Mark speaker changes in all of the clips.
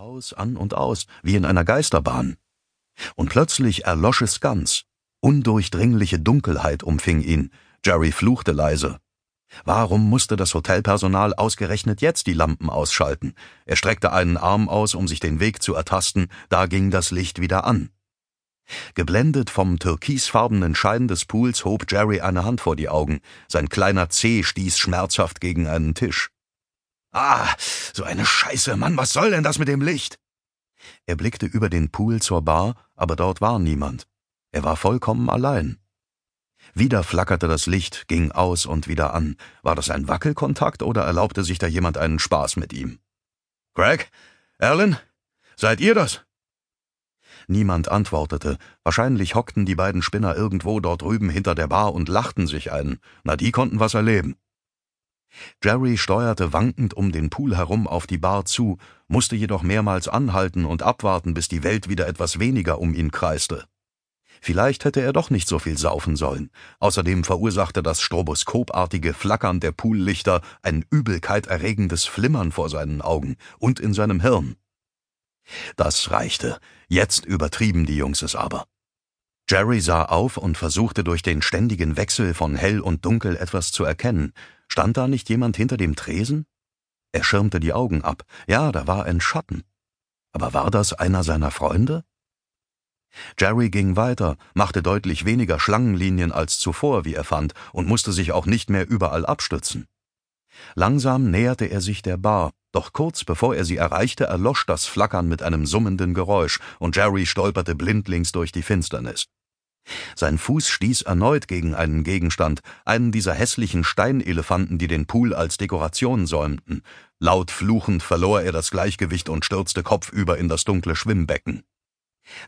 Speaker 1: aus, an und aus, wie in einer Geisterbahn. Und plötzlich erlosch es ganz. Undurchdringliche Dunkelheit umfing ihn. Jerry fluchte leise. Warum musste das Hotelpersonal ausgerechnet jetzt die Lampen ausschalten? Er streckte einen Arm aus, um sich den Weg zu ertasten, da ging das Licht wieder an. Geblendet vom türkisfarbenen Schein des Pools hob Jerry eine Hand vor die Augen. Sein kleiner Zeh stieß schmerzhaft gegen einen Tisch. Ah, so eine Scheiße, Mann, was soll denn das mit dem Licht? Er blickte über den Pool zur Bar, aber dort war niemand. Er war vollkommen allein. Wieder flackerte das Licht, ging aus und wieder an. War das ein Wackelkontakt oder erlaubte sich da jemand einen Spaß mit ihm? Greg? Alan? Seid ihr das? Niemand antwortete. Wahrscheinlich hockten die beiden Spinner irgendwo dort drüben hinter der Bar und lachten sich ein. Na, die konnten was erleben. Jerry steuerte wankend um den Pool herum auf die Bar zu, musste jedoch mehrmals anhalten und abwarten, bis die Welt wieder etwas weniger um ihn kreiste. Vielleicht hätte er doch nicht so viel saufen sollen. Außerdem verursachte das stroboskopartige Flackern der Poollichter ein übelkeiterregendes Flimmern vor seinen Augen und in seinem Hirn. Das reichte. Jetzt übertrieben die Jungs es aber. Jerry sah auf und versuchte durch den ständigen Wechsel von hell und dunkel etwas zu erkennen. Stand da nicht jemand hinter dem Tresen? Er schirmte die Augen ab. Ja, da war ein Schatten. Aber war das einer seiner Freunde? Jerry ging weiter, machte deutlich weniger Schlangenlinien als zuvor, wie er fand, und musste sich auch nicht mehr überall abstützen. Langsam näherte er sich der Bar, doch kurz bevor er sie erreichte, erlosch das Flackern mit einem summenden Geräusch, und Jerry stolperte blindlings durch die Finsternis. Sein Fuß stieß erneut gegen einen Gegenstand, einen dieser hässlichen Steinelefanten, die den Pool als Dekoration säumten. Laut fluchend verlor er das Gleichgewicht und stürzte kopfüber in das dunkle Schwimmbecken.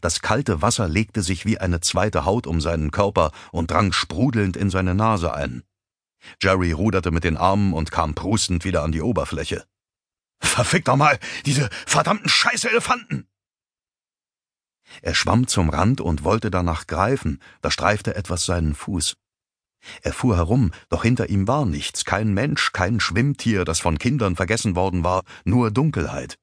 Speaker 1: Das kalte Wasser legte sich wie eine zweite Haut um seinen Körper und drang sprudelnd in seine Nase ein. Jerry ruderte mit den Armen und kam prustend wieder an die Oberfläche. Verfick doch mal, diese verdammten Scheißelefanten! Er schwamm zum Rand und wollte danach greifen, da streifte etwas seinen Fuß. Er fuhr herum, doch hinter ihm war nichts, kein Mensch, kein Schwimmtier, das von Kindern vergessen worden war, nur Dunkelheit.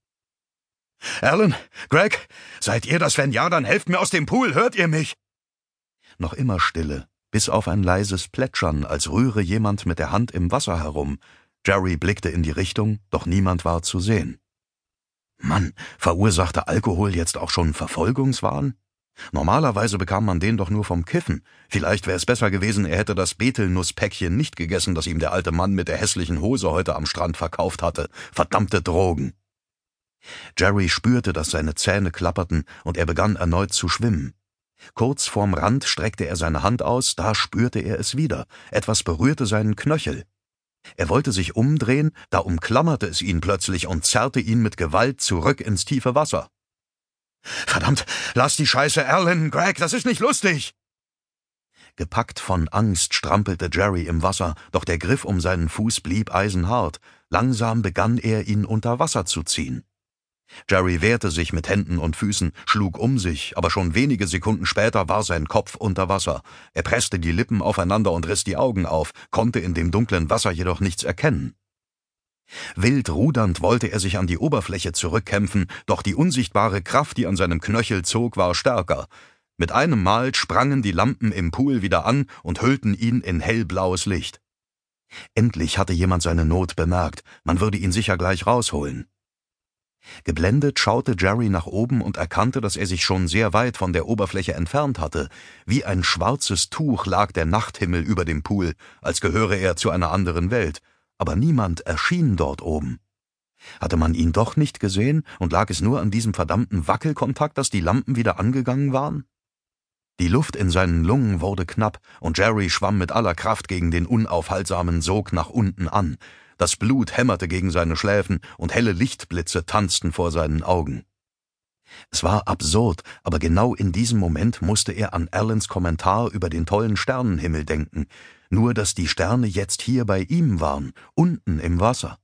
Speaker 1: Alan, Greg, seid ihr das? Wenn ja, dann helft mir aus dem Pool, hört ihr mich? Noch immer Stille, bis auf ein leises Plätschern, als rühre jemand mit der Hand im Wasser herum. Jerry blickte in die Richtung, doch niemand war zu sehen. Mann, verursachte Alkohol jetzt auch schon Verfolgungswahn? Normalerweise bekam man den doch nur vom Kiffen. Vielleicht wäre es besser gewesen, er hätte das Betelnusspäckchen nicht gegessen, das ihm der alte Mann mit der hässlichen Hose heute am Strand verkauft hatte. Verdammte Drogen. Jerry spürte, dass seine Zähne klapperten, und er begann erneut zu schwimmen. Kurz vorm Rand streckte er seine Hand aus, da spürte er es wieder. Etwas berührte seinen Knöchel. Er wollte sich umdrehen, da umklammerte es ihn plötzlich und zerrte ihn mit Gewalt zurück ins tiefe Wasser. Verdammt, lass die Scheiße, Alan, Greg, das ist nicht lustig! Gepackt von Angst strampelte Jerry im Wasser, doch der Griff um seinen Fuß blieb eisenhart. Langsam begann er, ihn unter Wasser zu ziehen. Jerry wehrte sich mit Händen und Füßen, schlug um sich, aber schon wenige Sekunden später war sein Kopf unter Wasser. Er presste die Lippen aufeinander und riss die Augen auf, konnte in dem dunklen Wasser jedoch nichts erkennen. Wild rudernd wollte er sich an die Oberfläche zurückkämpfen, doch die unsichtbare Kraft, die an seinem Knöchel zog, war stärker. Mit einem Mal sprangen die Lampen im Pool wieder an und hüllten ihn in hellblaues Licht. Endlich hatte jemand seine Not bemerkt, man würde ihn sicher gleich rausholen. Geblendet schaute Jerry nach oben und erkannte, dass er sich schon sehr weit von der Oberfläche entfernt hatte. Wie ein schwarzes Tuch lag der Nachthimmel über dem Pool, als gehöre er zu einer anderen Welt, aber niemand erschien dort oben. Hatte man ihn doch nicht gesehen und lag es nur an diesem verdammten Wackelkontakt, dass die Lampen wieder angegangen waren? Die Luft in seinen Lungen wurde knapp, und Jerry schwamm mit aller Kraft gegen den unaufhaltsamen Sog nach unten an. Das Blut hämmerte gegen seine Schläfen und helle Lichtblitze tanzten vor seinen Augen. Es war absurd, aber genau in diesem Moment musste er an Allens Kommentar über den tollen Sternenhimmel denken, nur dass die Sterne jetzt hier bei ihm waren, unten im Wasser.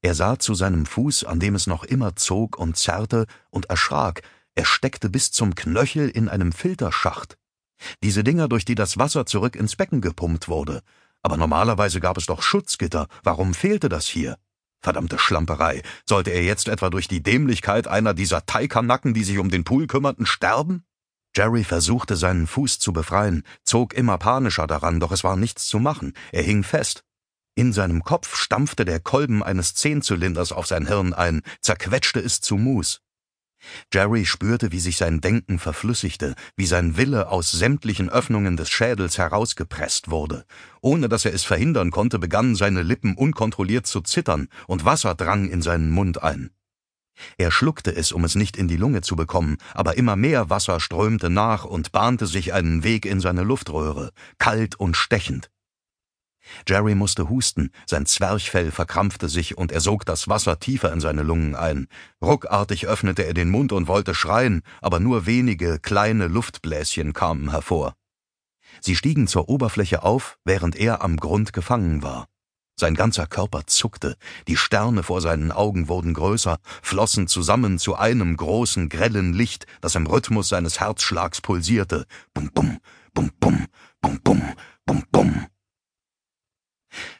Speaker 1: Er sah zu seinem Fuß, an dem es noch immer zog und zerrte, und erschrak, er steckte bis zum Knöchel in einem Filterschacht. Diese Dinger, durch die das Wasser zurück ins Becken gepumpt wurde, aber normalerweise gab es doch Schutzgitter. Warum fehlte das hier? Verdammte Schlamperei. Sollte er jetzt etwa durch die Dämlichkeit einer dieser Teikanacken, die sich um den Pool kümmerten, sterben? Jerry versuchte seinen Fuß zu befreien, zog immer panischer daran, doch es war nichts zu machen. Er hing fest. In seinem Kopf stampfte der Kolben eines Zehnzylinders auf sein Hirn ein, zerquetschte es zu Mus. Jerry spürte, wie sich sein Denken verflüssigte, wie sein Wille aus sämtlichen Öffnungen des Schädels herausgepresst wurde. Ohne dass er es verhindern konnte, begannen seine Lippen unkontrolliert zu zittern, und Wasser drang in seinen Mund ein. Er schluckte es, um es nicht in die Lunge zu bekommen, aber immer mehr Wasser strömte nach und bahnte sich einen Weg in seine Luftröhre, kalt und stechend. Jerry musste husten, sein Zwerchfell verkrampfte sich und er sog das Wasser tiefer in seine Lungen ein. Ruckartig öffnete er den Mund und wollte schreien, aber nur wenige kleine Luftbläschen kamen hervor. Sie stiegen zur Oberfläche auf, während er am Grund gefangen war. Sein ganzer Körper zuckte, die Sterne vor seinen Augen wurden größer, flossen zusammen zu einem großen, grellen Licht, das im Rhythmus seines Herzschlags pulsierte. Bum bum, bum bum, bum bum, bum bum.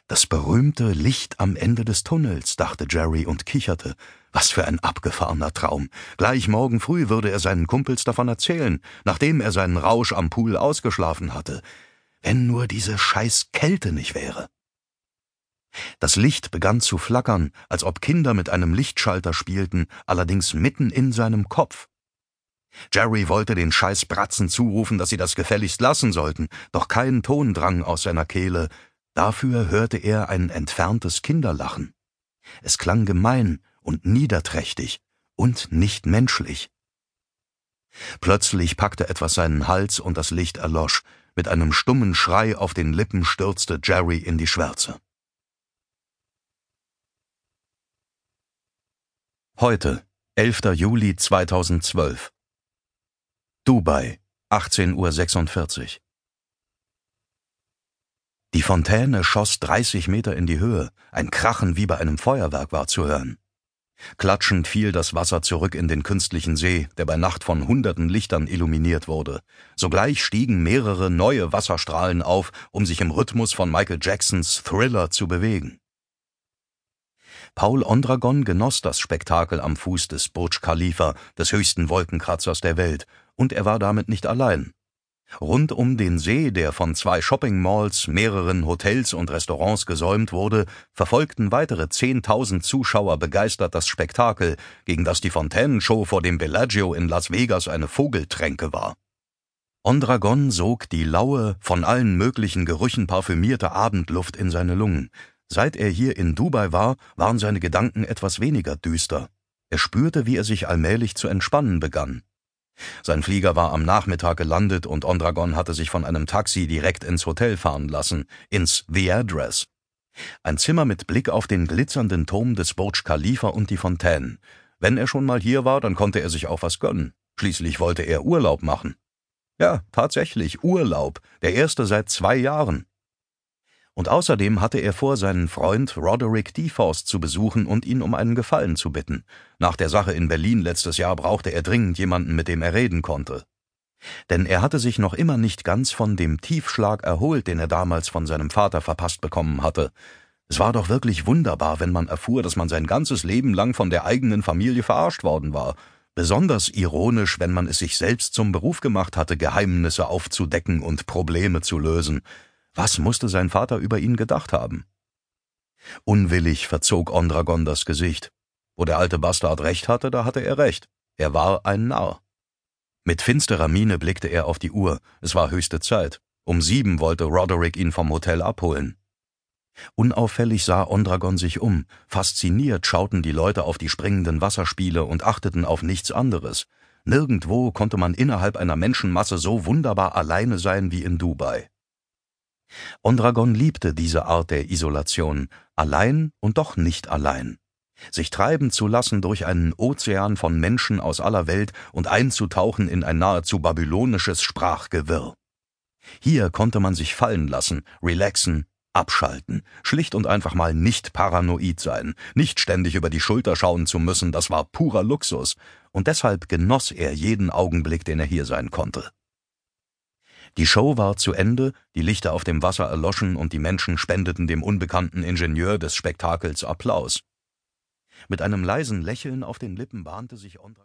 Speaker 1: Das berühmte Licht am Ende des Tunnels, dachte Jerry und kicherte. Was für ein abgefahrener Traum. Gleich morgen früh würde er seinen Kumpels davon erzählen, nachdem er seinen Rausch am Pool ausgeschlafen hatte. Wenn nur diese scheiß Kälte nicht wäre. Das Licht begann zu flackern, als ob Kinder mit einem Lichtschalter spielten, allerdings mitten in seinem Kopf. Jerry wollte den scheiß Bratzen zurufen, dass sie das gefälligst lassen sollten, doch kein Ton drang aus seiner Kehle, Dafür hörte er ein entferntes Kinderlachen. Es klang gemein und niederträchtig und nicht menschlich. Plötzlich packte etwas seinen Hals und das Licht erlosch. Mit einem stummen Schrei auf den Lippen stürzte Jerry in die Schwärze. Heute, 11. Juli 2012. Dubai, 18.46 Uhr. Die Fontäne schoss 30 Meter in die Höhe, ein Krachen wie bei einem Feuerwerk war zu hören. Klatschend fiel das Wasser zurück in den künstlichen See, der bei Nacht von hunderten Lichtern illuminiert wurde. Sogleich stiegen mehrere neue Wasserstrahlen auf, um sich im Rhythmus von Michael Jacksons Thriller zu bewegen. Paul Ondragon genoss das Spektakel am Fuß des Burj Khalifa, des höchsten Wolkenkratzers der Welt, und er war damit nicht allein. Rund um den See, der von zwei Shopping-Malls, mehreren Hotels und Restaurants gesäumt wurde, verfolgten weitere zehntausend Zuschauer begeistert das Spektakel, gegen das die Fontänenshow vor dem Bellagio in Las Vegas eine Vogeltränke war. Ondragon sog die laue, von allen möglichen Gerüchen parfümierte Abendluft in seine Lungen. Seit er hier in Dubai war, waren seine Gedanken etwas weniger düster. Er spürte, wie er sich allmählich zu entspannen begann. Sein Flieger war am Nachmittag gelandet und Ondragon hatte sich von einem Taxi direkt ins Hotel fahren lassen, ins The Address. Ein Zimmer mit Blick auf den glitzernden Turm des Burj Khalifa und die Fontänen. Wenn er schon mal hier war, dann konnte er sich auch was gönnen. Schließlich wollte er Urlaub machen. Ja, tatsächlich, Urlaub, der erste seit zwei Jahren. Und außerdem hatte er vor, seinen Freund Roderick DeForce zu besuchen und ihn um einen Gefallen zu bitten. Nach der Sache in Berlin letztes Jahr brauchte er dringend jemanden, mit dem er reden konnte. Denn er hatte sich noch immer nicht ganz von dem Tiefschlag erholt, den er damals von seinem Vater verpasst bekommen hatte. Es war doch wirklich wunderbar, wenn man erfuhr, dass man sein ganzes Leben lang von der eigenen Familie verarscht worden war. Besonders ironisch, wenn man es sich selbst zum Beruf gemacht hatte, Geheimnisse aufzudecken und Probleme zu lösen. Was musste sein Vater über ihn gedacht haben? Unwillig verzog Ondragon das Gesicht. Wo der alte Bastard recht hatte, da hatte er recht. Er war ein Narr. Mit finsterer Miene blickte er auf die Uhr. Es war höchste Zeit. Um sieben wollte Roderick ihn vom Hotel abholen. Unauffällig sah Ondragon sich um. Fasziniert schauten die Leute auf die springenden Wasserspiele und achteten auf nichts anderes. Nirgendwo konnte man innerhalb einer Menschenmasse so wunderbar alleine sein wie in Dubai. Ondragon liebte diese Art der Isolation, allein und doch nicht allein. Sich treiben zu lassen durch einen Ozean von Menschen aus aller Welt und einzutauchen in ein nahezu babylonisches Sprachgewirr. Hier konnte man sich fallen lassen, relaxen, abschalten, schlicht und einfach mal nicht paranoid sein, nicht ständig über die Schulter schauen zu müssen, das war purer Luxus, und deshalb genoss er jeden Augenblick, den er hier sein konnte. Die Show war zu Ende, die Lichter auf dem Wasser erloschen und die Menschen spendeten dem unbekannten Ingenieur des Spektakels Applaus. Mit einem leisen Lächeln auf den Lippen bahnte sich Ondra